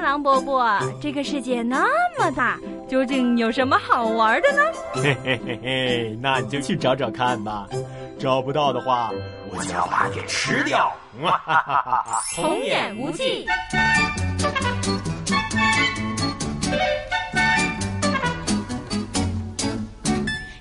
狼伯伯，这个世界那么大，究竟有什么好玩的呢？嘿嘿嘿嘿，那你就去找找看吧。找不到的话，我就要把你吃掉。哈哈哈哈童言无忌。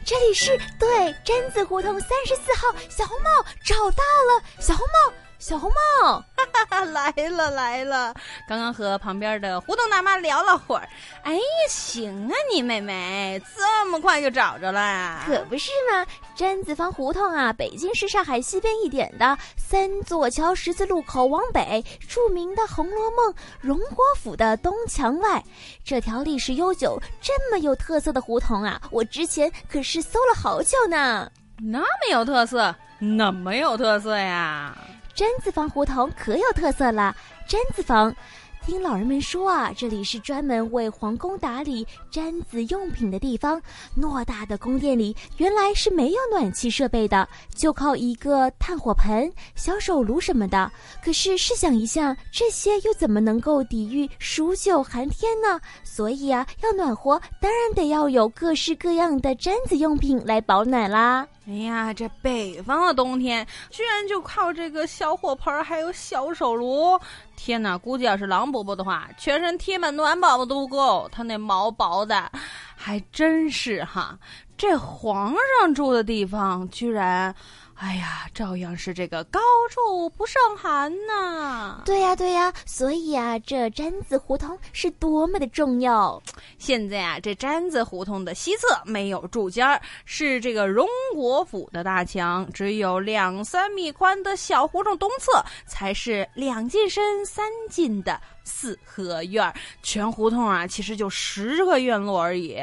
这里是对榛子胡同三十四号，小红帽找到了，小红帽。小红帽，哈哈，来了来了！刚刚和旁边的胡同大妈聊了会儿，哎呀，行啊，你妹妹这么快就找着了，可不是嘛！詹子坊胡同啊，北京市上海西边一点的三座桥十字路口往北，著名的《红楼梦》荣国府的东墙外，这条历史悠久、这么有特色的胡同啊，我之前可是搜了好久呢。那么有特色？那么有特色呀？榛子坊胡同可有特色了。榛子坊，听老人们说啊，这里是专门为皇宫打理毡子用品的地方。偌大的宫殿里，原来是没有暖气设备的，就靠一个炭火盆、小手炉什么的。可是试想一下，这些又怎么能够抵御数九寒天呢？所以啊，要暖和，当然得要有各式各样的毡子用品来保暖啦。哎呀，这北方的冬天居然就靠这个小火盆还有小手炉！天哪，估计要是狼伯伯的话，全身贴满暖宝宝都不够。他那毛薄的，还真是哈。这皇上住的地方居然。哎呀，照样是这个高处不胜寒呐！对呀，对呀，所以啊，这毡子胡同是多么的重要。现在啊，这毡子胡同的西侧没有柱间儿，是这个荣国府的大墙，只有两三米宽的小胡同东侧才是两进深三进的四合院全胡同啊，其实就十个院落而已。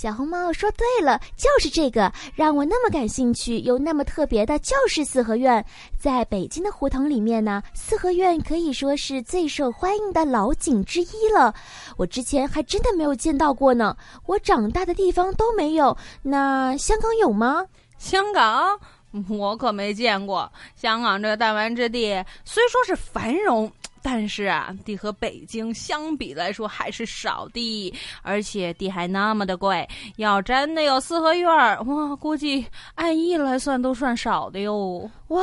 小红帽说：“对了，就是这个让我那么感兴趣又那么特别的，就是四合院。在北京的胡同里面呢，四合院可以说是最受欢迎的老景之一了。我之前还真的没有见到过呢，我长大的地方都没有。那香港有吗？香港我可没见过。香港这弹丸之地虽说是繁荣。”但是啊，地和北京相比来说还是少的，而且地还那么的贵。要真的有四合院儿，哇，估计按亿来算都算少的哟。哇，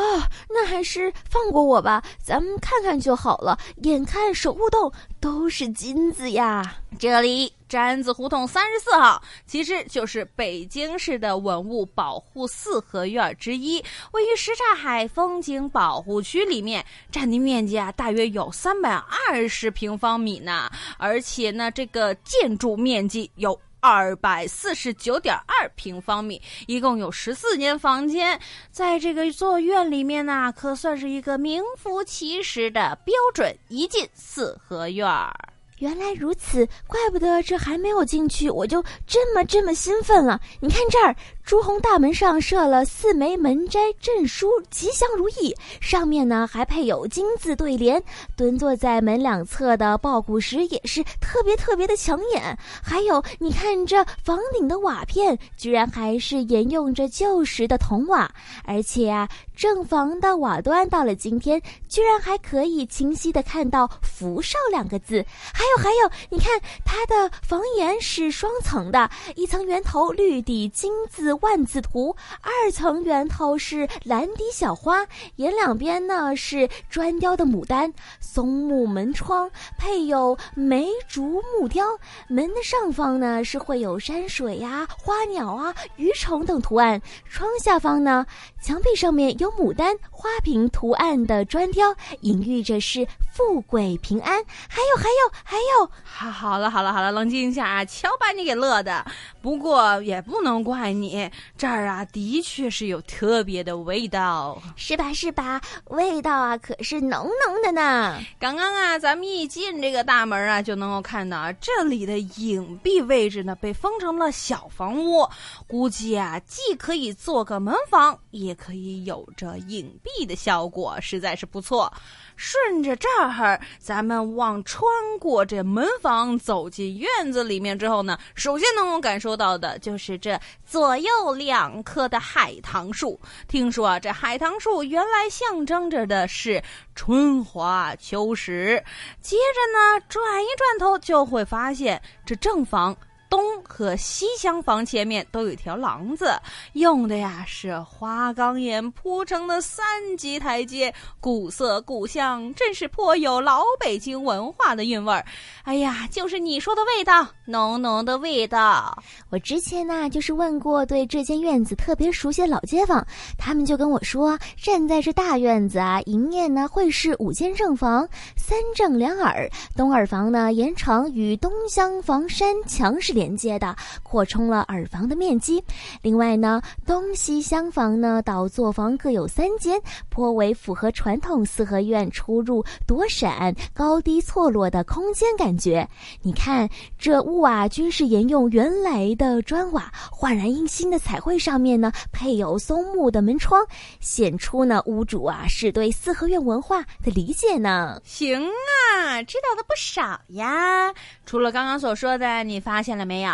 那还是放过我吧，咱们看看就好了。眼看手不动，都是金子呀。这里。詹子胡同三十四号，其实就是北京市的文物保护四合院之一，位于什刹海风景保护区里面，占地面积啊大约有三百二十平方米呢，而且呢，这个建筑面积有二百四十九点二平方米，一共有十四间房间，在这个座院里面呢，可算是一个名副其实的标准一进四合院儿。原来如此，怪不得这还没有进去，我就这么这么兴奋了。你看这儿。朱红大门上设了四枚门斋镇书，吉祥如意。上面呢还配有金字对联。蹲坐在门两侧的抱鼓石也是特别特别的抢眼。还有，你看这房顶的瓦片，居然还是沿用着旧时的铜瓦。而且啊，正房的瓦端到了今天，居然还可以清晰的看到“福寿”两个字。还还有还有，你看它的房檐是双层的，一层圆头绿底金字。万字图，二层圆头是蓝底小花，檐两边呢是砖雕的牡丹、松木门窗，配有梅竹木雕。门的上方呢是会有山水呀、花鸟啊、鱼虫等图案。窗下方呢，墙壁上面有牡丹花瓶图案的砖雕，隐喻着是富贵平安。还有还有还有，好，好了好了好了，冷静一下啊！瞧把你给乐的，不过也不能怪你。这儿啊，的确是有特别的味道，是吧？是吧？味道啊，可是浓浓的呢。刚刚啊，咱们一进这个大门啊，就能够看到这里的隐蔽位置呢，被封成了小房屋。估计啊，既可以做个门房，也可以有着隐蔽的效果，实在是不错。顺着这儿，咱们往穿过这门房，走进院子里面之后呢，首先能够感受到的就是这左右两棵的海棠树。听说啊，这海棠树原来象征着的是春华秋实。接着呢，转一转头就会发现这正房。东和西厢房前面都有一条廊子，用的呀是花岗岩铺成的三级台阶，古色古香，真是颇有老北京文化的韵味儿。哎呀，就是你说的味道，浓浓的味道。我之前呢，就是问过对这间院子特别熟悉的老街坊，他们就跟我说，站在这大院子啊，迎面呢会是五间正房，三正两耳，东耳房呢延长与东厢房山墙是。连接接的，扩充了耳房的面积。另外呢，东西厢房呢，倒座房各有三间，颇为符合传统四合院出入躲闪、高低错落的空间感觉。你看，这屋瓦均是沿用原来的砖瓦，焕然一新的彩绘上面呢，配有松木的门窗，显出呢屋主啊是对四合院文化的理解呢。行啊，知道的不少呀。除了刚刚所说的，你发现了？没有。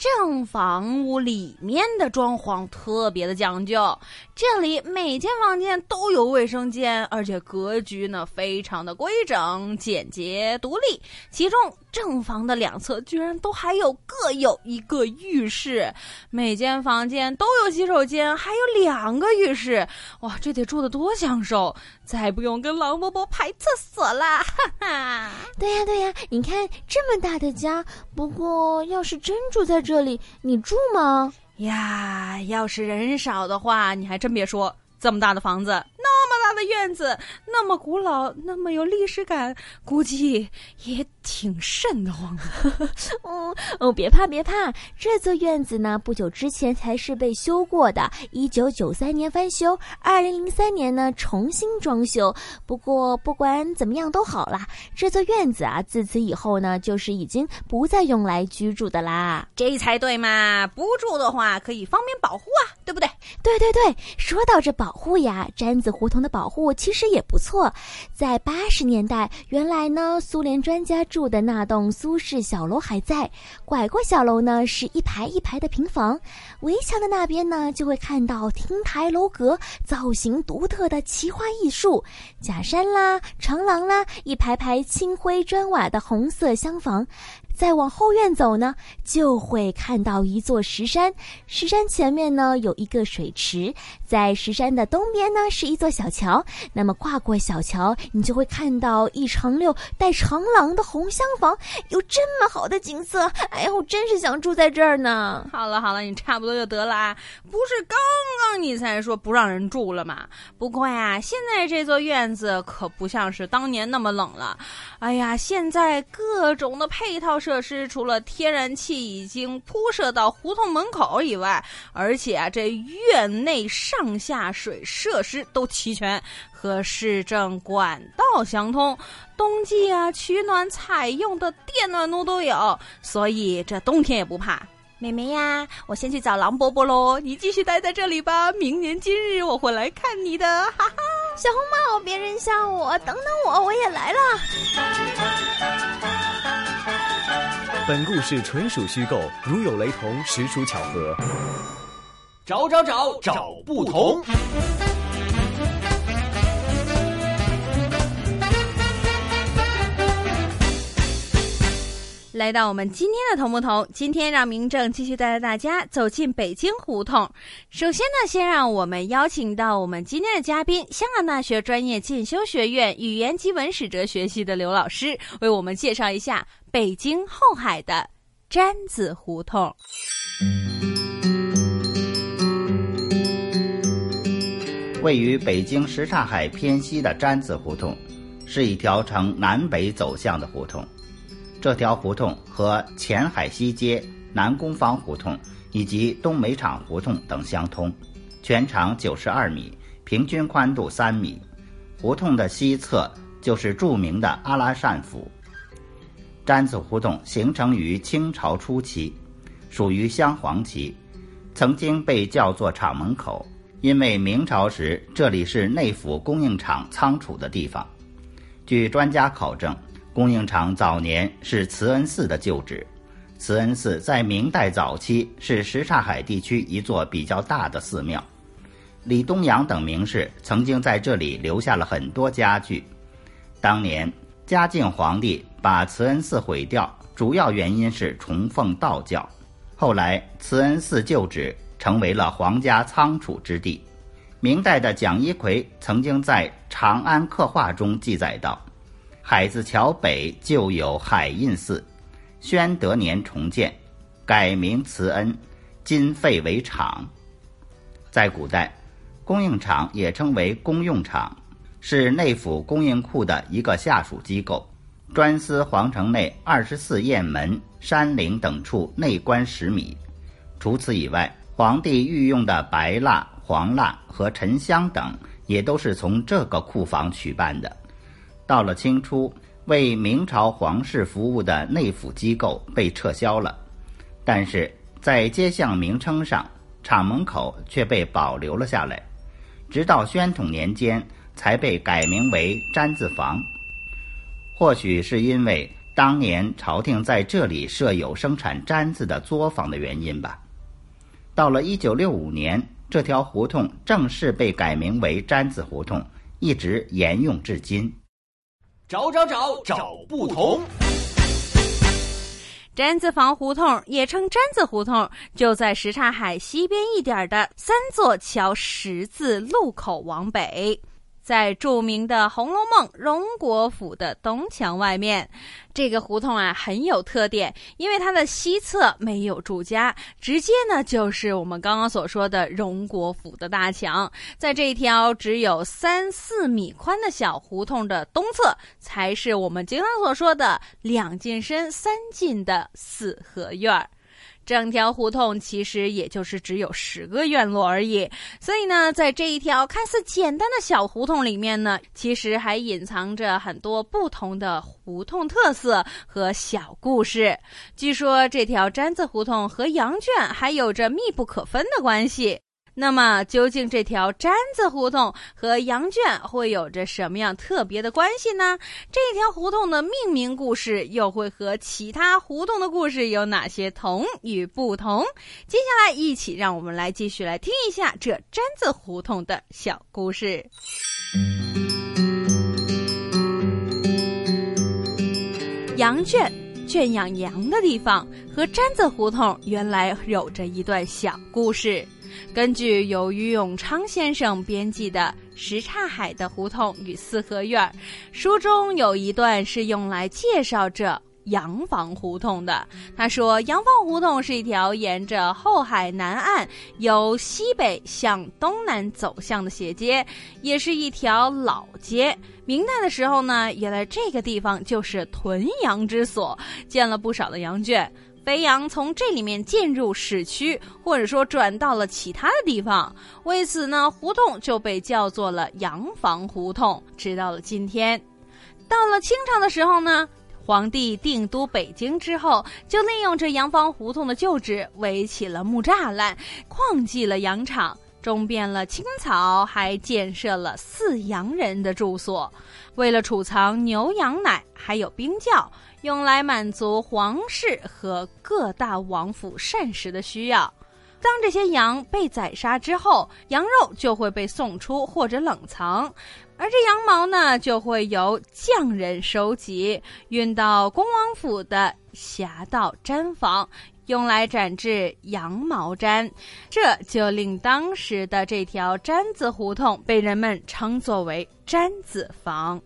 正房屋里面的装潢特别的讲究，这里每间房间都有卫生间，而且格局呢非常的规整、简洁、独立。其中正房的两侧居然都还有各有一个浴室，每间房间都有洗手间，还有两个浴室。哇，这得住的多享受，再不用跟狼伯伯排厕所啦！哈哈。对呀对呀，你看这么大的家，不过要是真住在。这里你住吗？呀，要是人少的话，你还真别说，这么大的房子，那么大的院子，那么古老，那么有历史感，估计也。挺瘆得慌的，哦哦，别怕别怕，这座院子呢，不久之前才是被修过的，一九九三年翻修，二零零三年呢重新装修。不过不管怎么样都好啦，这座院子啊，自此以后呢，就是已经不再用来居住的啦。这才对嘛，不住的话可以方便保护啊，对不对？对对对，说到这保保护呀，毡子胡同的保护其实也不错。在八十年代，原来呢，苏联专家。住的那栋苏式小楼还在，拐过小楼呢，是一排一排的平房，围墙的那边呢，就会看到亭台楼阁，造型独特的奇花异树，假山啦、长廊啦，一排排青灰砖瓦的红色厢房。再往后院走呢，就会看到一座石山。石山前面呢有一个水池，在石山的东边呢是一座小桥。那么跨过小桥，你就会看到一长溜带长廊的红厢房。有这么好的景色，哎呀，我真是想住在这儿呢。好了好了，你差不多就得了啊。不是刚刚你才说不让人住了吗？不过呀，现在这座院子可不像是当年那么冷了。哎呀，现在各种的配套设设施除了天然气已经铺设到胡同门口以外，而且啊，这院内上下水设施都齐全，和市政管道相通，冬季啊取暖采用的电暖炉都有，所以这冬天也不怕。妹妹呀，我先去找狼伯伯喽，你继续待在这里吧，明年今日我会来看你的，哈哈。小红帽，别扔下我，等等我，我也来了。本故事纯属虚构，如有雷同，实属巧合。找找找找不同。来到我们今天的同不同，今天让明正继续带着大家走进北京胡同。首先呢，先让我们邀请到我们今天的嘉宾，香港大学专业进修学院语言及文史哲学系的刘老师，为我们介绍一下北京后海的毡子胡同。位于北京什刹海偏西的毡子胡同，是一条呈南北走向的胡同。这条胡同和前海西街、南宫坊胡同以及东煤厂胡同等相通，全长九十二米，平均宽度三米。胡同的西侧就是著名的阿拉善府。毡子胡同形成于清朝初期，属于镶黄旗，曾经被叫做厂门口，因为明朝时这里是内府供应厂仓储的地方。据专家考证。供应厂早年是慈恩寺的旧址，慈恩寺在明代早期是什刹海地区一座比较大的寺庙。李东阳等名士曾经在这里留下了很多家具。当年嘉靖皇帝把慈恩寺毁掉，主要原因是崇奉道教。后来慈恩寺旧址成为了皇家仓储之地。明代的蒋一奎曾经在《长安刻画》中记载道：“海子桥北旧有海印寺，宣德年重建，改名慈恩，今废为厂。”在古代。供应厂也称为公用厂，是内府供应库的一个下属机构，专司皇城内二十四雁门、山陵等处内关十米。除此以外，皇帝御用的白蜡、黄蜡和沉香等，也都是从这个库房取办的。到了清初，为明朝皇室服务的内府机构被撤销了，但是在街巷名称上，厂门口却被保留了下来。直到宣统年间才被改名为毡子房，或许是因为当年朝廷在这里设有生产毡子的作坊的原因吧。到了一九六五年，这条胡同正式被改名为毡子胡同，一直沿用至今。找找找找不同。毡子房胡同也称毡子胡同，就在什刹海西边一点的三座桥十字路口往北。在著名的《红楼梦》荣国府的东墙外面，这个胡同啊很有特点，因为它的西侧没有住家，直接呢就是我们刚刚所说的荣国府的大墙。在这一条只有三四米宽的小胡同的东侧，才是我们经常所说的两进深三进的四合院儿。整条胡同其实也就是只有十个院落而已，所以呢，在这一条看似简单的小胡同里面呢，其实还隐藏着很多不同的胡同特色和小故事。据说这条毡子胡同和羊圈还有着密不可分的关系。那么，究竟这条毡子胡同和羊圈会有着什么样特别的关系呢？这条胡同的命名故事又会和其他胡同的故事有哪些同与不同？接下来，一起让我们来继续来听一下这毡子胡同的小故事。羊圈，圈养羊的地方，和毡子胡同原来有着一段小故事。根据由于永昌先生编辑的《什刹海的胡同与四合院》，书中有一段是用来介绍这洋房胡同的。他说，洋房胡同是一条沿着后海南岸由西北向东南走向的斜街，也是一条老街。明代的时候呢，原来这个地方就是屯羊之所，建了不少的羊圈。肥羊从这里面进入市区，或者说转到了其他的地方，为此呢，胡同就被叫做了洋房胡同。直到了今天，到了清朝的时候呢，皇帝定都北京之后，就利用这洋房胡同的旧址，围起了木栅栏，旷迹了羊场，种遍了青草，还建设了饲羊人的住所。为了储藏牛羊奶，还有冰窖。用来满足皇室和各大王府膳食的需要。当这些羊被宰杀之后，羊肉就会被送出或者冷藏，而这羊毛呢，就会由匠人收集，运到恭王府的侠道毡房，用来展制羊毛毡。这就令当时的这条毡子胡同被人们称作为毡子房。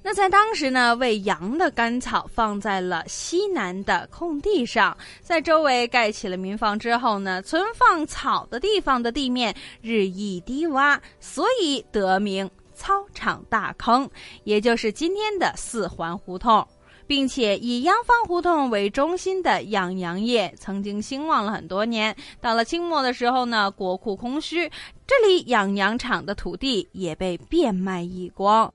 那在当时呢，喂羊的干草放在了西南的空地上，在周围盖起了民房之后呢，存放草的地方的地面日益低洼，所以得名操场大坑，也就是今天的四环胡同，并且以洋房胡同为中心的养羊业曾经兴旺了很多年。到了清末的时候呢，国库空虚，这里养羊场的土地也被变卖一光。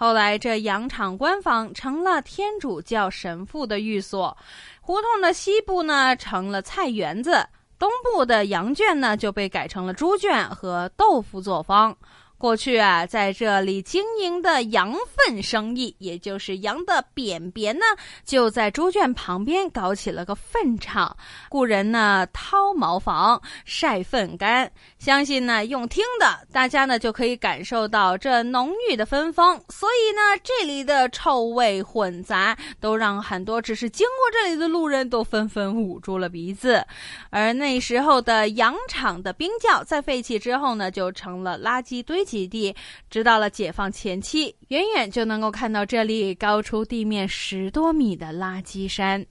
后来，这羊场官房成了天主教神父的寓所，胡同的西部呢成了菜园子，东部的羊圈呢就被改成了猪圈和豆腐作坊。过去啊，在这里经营的羊粪生意，也就是羊的便便呢，就在猪圈旁边搞起了个粪场，雇人呢掏茅房、晒粪干。相信呢，用听的大家呢就可以感受到这浓郁的芬芳。所以呢，这里的臭味混杂，都让很多只是经过这里的路人都纷纷捂住了鼻子。而那时候的羊场的冰窖，在废弃之后呢，就成了垃圾堆。基地，直到了解放前期，远远就能够看到这里高出地面十多米的垃圾山。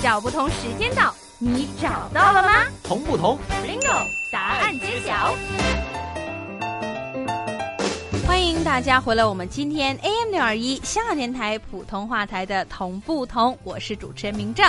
找不同时间到，你找到了吗？同不同？Bingo，答案揭晓。欢迎大家回来，我们今天 AM 六二一香港电台普通话台的同不同，我是主持人明正。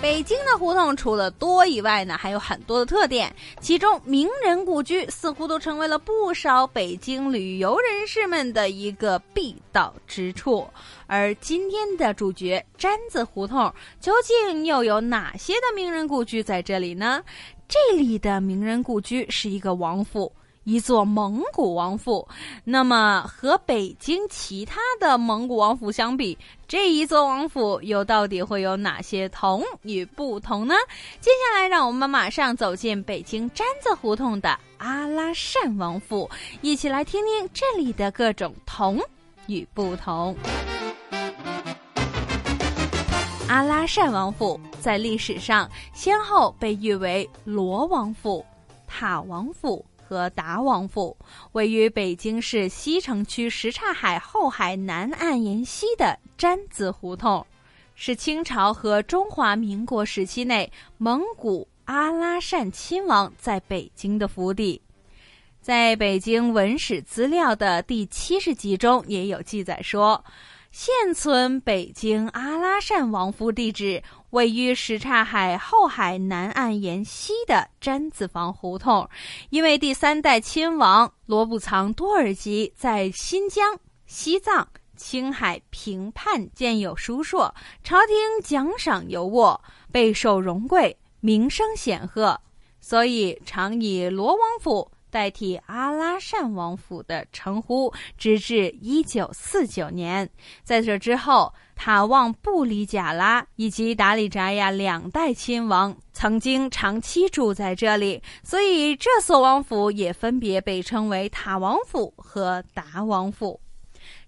北京的胡同除了多以外呢，还有很多的特点。其中，名人故居似乎都成为了不少北京旅游人士们的一个必到之处。而今天的主角毡子胡同，究竟又有哪些的名人故居在这里呢？这里的名人故居是一个王府。一座蒙古王府，那么和北京其他的蒙古王府相比，这一座王府又到底会有哪些同与不同呢？接下来，让我们马上走进北京毡子胡同的阿拉善王府，一起来听听这里的各种同与不同。阿拉善王府在历史上先后被誉为罗王府、塔王府。和达王府位于北京市西城区什刹海后海南岸沿西的毡子胡同，是清朝和中华民国时期内蒙古阿拉善亲王在北京的府邸。在北京文史资料的第七十集中也有记载说。现存北京阿拉善王府地址位于什刹海后海南岸沿西的毡子房胡同，因为第三代亲王罗布藏多尔吉在新疆、西藏、青海平叛建有书硕，朝廷奖赏尤渥，备受荣贵，名声显赫，所以常以罗王府。代替阿拉善王府的称呼，直至一九四九年。在这之后，塔旺布里贾拉以及达里扎亚两代亲王曾经长期住在这里，所以这所王府也分别被称为塔王府和达王府。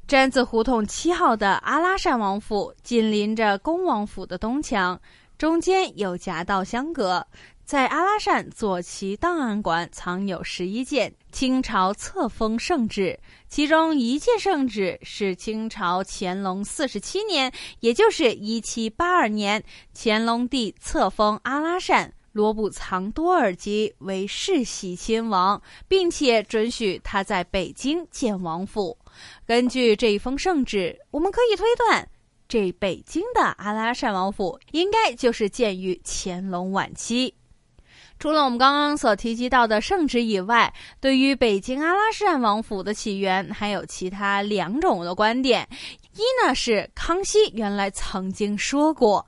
毡子胡同七号的阿拉善王府紧邻着恭王府的东墙，中间有夹道相隔。在阿拉善左旗档案馆藏有十一件清朝册封圣旨，其中一件圣旨是清朝乾隆四十七年，也就是一七八二年，乾隆帝册封阿拉善罗布藏多尔吉为世袭亲王，并且准许他在北京建王府。根据这一封圣旨，我们可以推断，这北京的阿拉善王府应该就是建于乾隆晚期。除了我们刚刚所提及到的圣旨以外，对于北京阿拉善王府的起源，还有其他两种的观点。一呢是康熙原来曾经说过，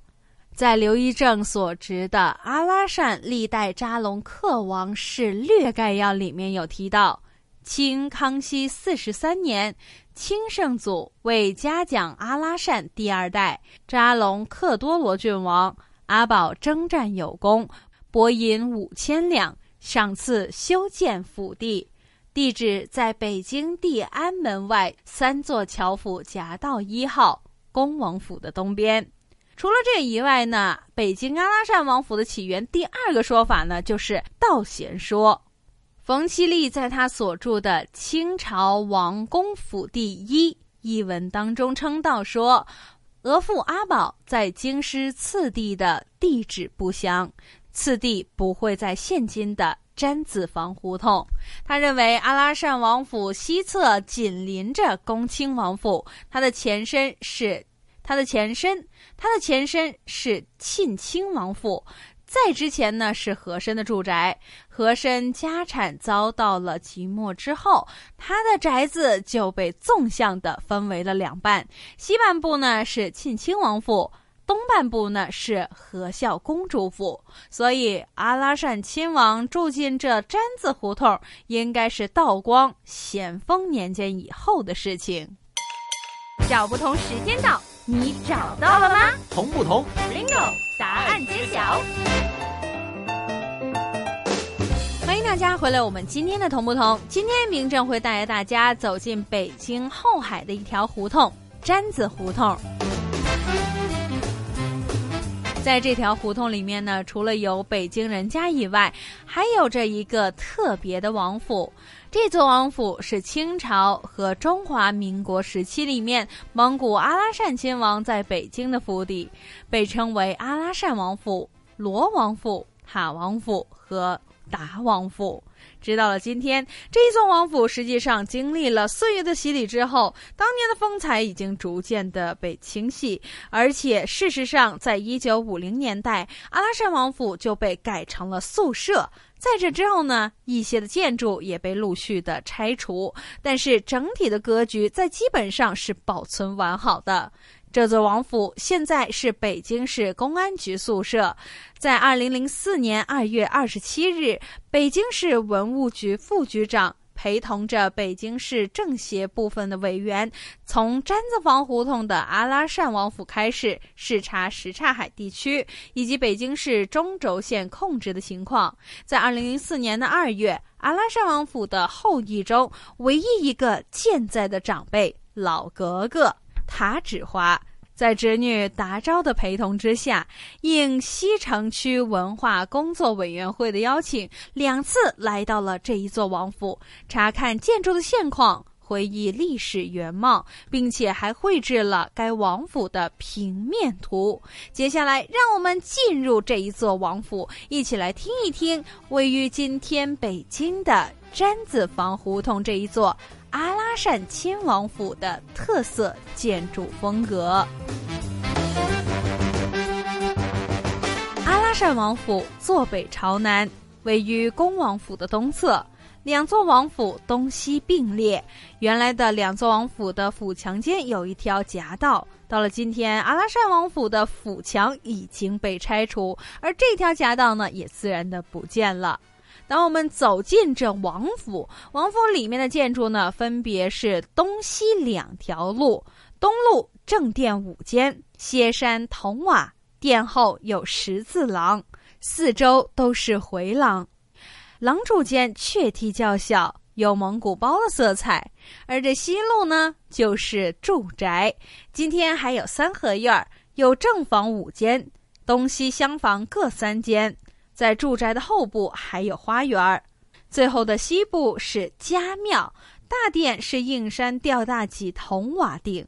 在刘一正所执的《阿拉善历代扎龙克王事略概要》里面有提到，清康熙四十三年，清圣祖为嘉奖阿拉善第二代扎龙克多罗郡王阿宝征战有功。拨银五千两，赏赐修建府地，地址在北京地安门外三座桥府夹道一号恭王府的东边。除了这以外呢，北京阿拉善王府的起源第二个说法呢，就是道贤说。冯其利在他所著的《清朝王公府第一》一文当中称道说，额父阿宝在京师次第的地址不详。次第不会在现今的毡子房胡同。他认为阿拉善王府西侧紧邻着恭亲王府，它的前身是它的前身，它的前身是庆亲王府。在之前呢是和珅的住宅，和珅家产遭到了即没之后，他的宅子就被纵向的分为了两半，西半部呢是庆亲王府。东半部呢是和孝公主府，所以阿拉善亲王住进这毡子胡同，应该是道光、咸丰年间以后的事情。找不同时间到，你找到了吗？同不同？Bingo，答案揭晓。欢迎大家回来，我们今天的同不同？今天明正会带着大家走进北京后海的一条胡同——毡子胡同。在这条胡同里面呢，除了有北京人家以外，还有着一个特别的王府。这座王府是清朝和中华民国时期里面蒙古阿拉善亲王在北京的府邸，被称为阿拉善王府、罗王府、塔王府和达王府。直到了今天，这一座王府实际上经历了岁月的洗礼之后，当年的风采已经逐渐的被清洗。而且，事实上，在一九五零年代，阿拉善王府就被改成了宿舍。在这之后呢，一些的建筑也被陆续的拆除，但是整体的格局在基本上是保存完好的。这座王府现在是北京市公安局宿舍。在二零零四年二月二十七日，北京市文物局副局长陪同着北京市政协部分的委员，从毡子房胡同的阿拉善王府开始视察什刹海地区以及北京市中轴线控制的情况。在二零零四年的二月，阿拉善王府的后裔中唯一一个健在的长辈老格格。塔指华在侄女达昭的陪同之下，应西城区文化工作委员会的邀请，两次来到了这一座王府，查看建筑的现况，回忆历史原貌，并且还绘制了该王府的平面图。接下来，让我们进入这一座王府，一起来听一听位于今天北京的毡子房胡同这一座。阿拉善亲王府的特色建筑风格。阿拉善王府坐北朝南，位于恭王府的东侧，两座王府东西并列。原来的两座王府的府墙间有一条夹道，到了今天，阿拉善王府的府墙已经被拆除，而这条夹道呢，也自然的不见了。当我们走进这王府，王府里面的建筑呢，分别是东西两条路。东路正殿五间，歇山筒瓦，殿后有十字廊，四周都是回廊。廊柱间阙梯较小，有蒙古包的色彩。而这西路呢，就是住宅。今天还有三合院，有正房五间，东西厢房各三间。在住宅的后部还有花园儿，最后的西部是家庙，大殿是硬山吊大脊铜瓦顶。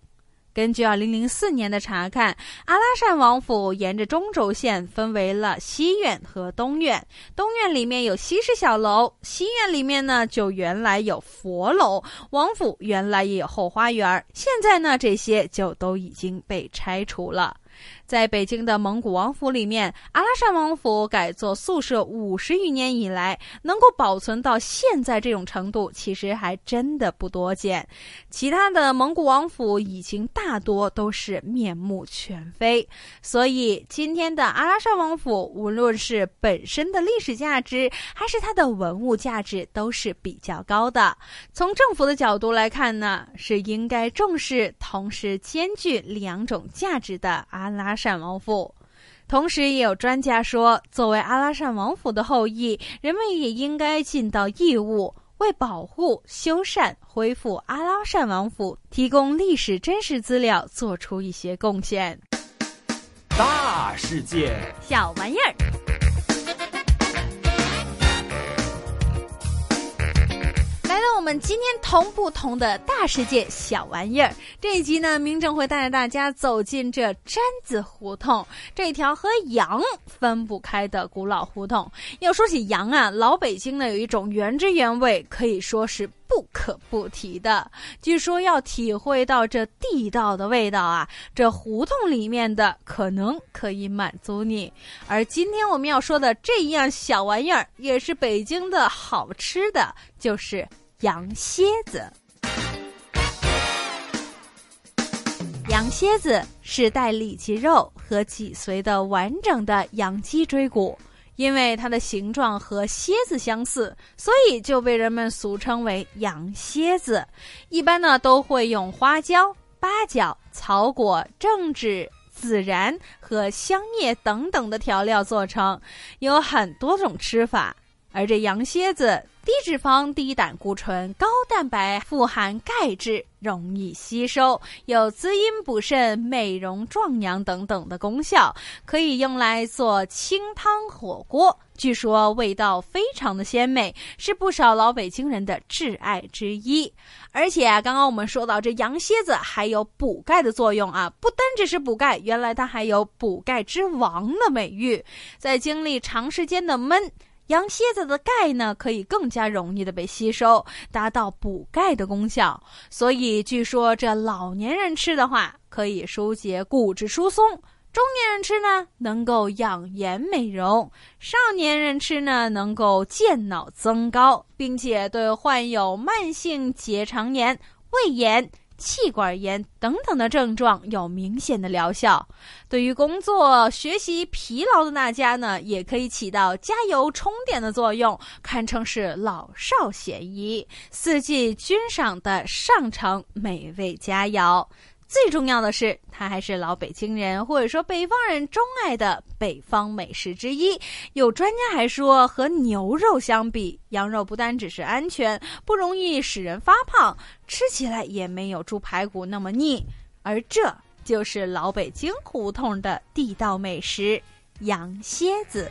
根据二零零四年的查看，阿拉善王府沿着中轴线分为了西院和东院。东院里面有西式小楼，西院里面呢就原来有佛楼。王府原来也有后花园，现在呢这些就都已经被拆除了。在北京的蒙古王府里面，阿拉善王府改做宿舍五十余年以来，能够保存到现在这种程度，其实还真的不多见。其他的蒙古王府已经大多都是面目全非，所以今天的阿拉善王府，无论是本身的历史价值，还是它的文物价值，都是比较高的。从政府的角度来看呢，是应该重视，同时兼具两种价值的阿拉。善王府，同时也有专家说，作为阿拉善王府的后裔，人们也应该尽到义务，为保护、修缮、恢复阿拉善王府提供历史真实资料，做出一些贡献。大世界，小玩意儿。来到我们今天同不同的大世界小玩意儿这一集呢，明正会带着大家走进这毡子胡同这条和羊分不开的古老胡同。要说起羊啊，老北京呢有一种原汁原味，可以说是不可不提的。据说要体会到这地道的味道啊，这胡同里面的可能可以满足你。而今天我们要说的这一样小玩意儿，也是北京的好吃的，就是。羊蝎子，羊蝎子是带里脊肉和脊髓的完整的羊脊椎骨。因为它的形状和蝎子相似，所以就被人们俗称为羊蝎子。一般呢都会用花椒、八角、草果、正脂、孜然和香叶等等的调料做成，有很多种吃法。而这羊蝎子低脂肪、低胆固醇、高蛋白，富含钙质，容易吸收，有滋阴补肾、美容壮阳等等的功效，可以用来做清汤火锅。据说味道非常的鲜美，是不少老北京人的挚爱之一。而且啊，刚刚我们说到这羊蝎子还有补钙的作用啊，不单只是补钙，原来它还有补钙之王的美誉。在经历长时间的焖。羊蝎子的钙呢，可以更加容易的被吸收，达到补钙的功效。所以据说这老年人吃的话，可以疏解骨质疏松；中年人吃呢，能够养颜美容；少年人吃呢，能够健脑增高，并且对患有慢性结肠炎、胃炎。气管炎等等的症状有明显的疗效，对于工作学习疲劳的那家呢，也可以起到加油充电的作用，堪称是老少咸宜，四季均赏的上乘美味佳肴。最重要的是，它还是老北京人或者说北方人钟爱的北方美食之一。有专家还说，和牛肉相比，羊肉不单只是安全，不容易使人发胖，吃起来也没有猪排骨那么腻。而这就是老北京胡同的地道美食——羊蝎子。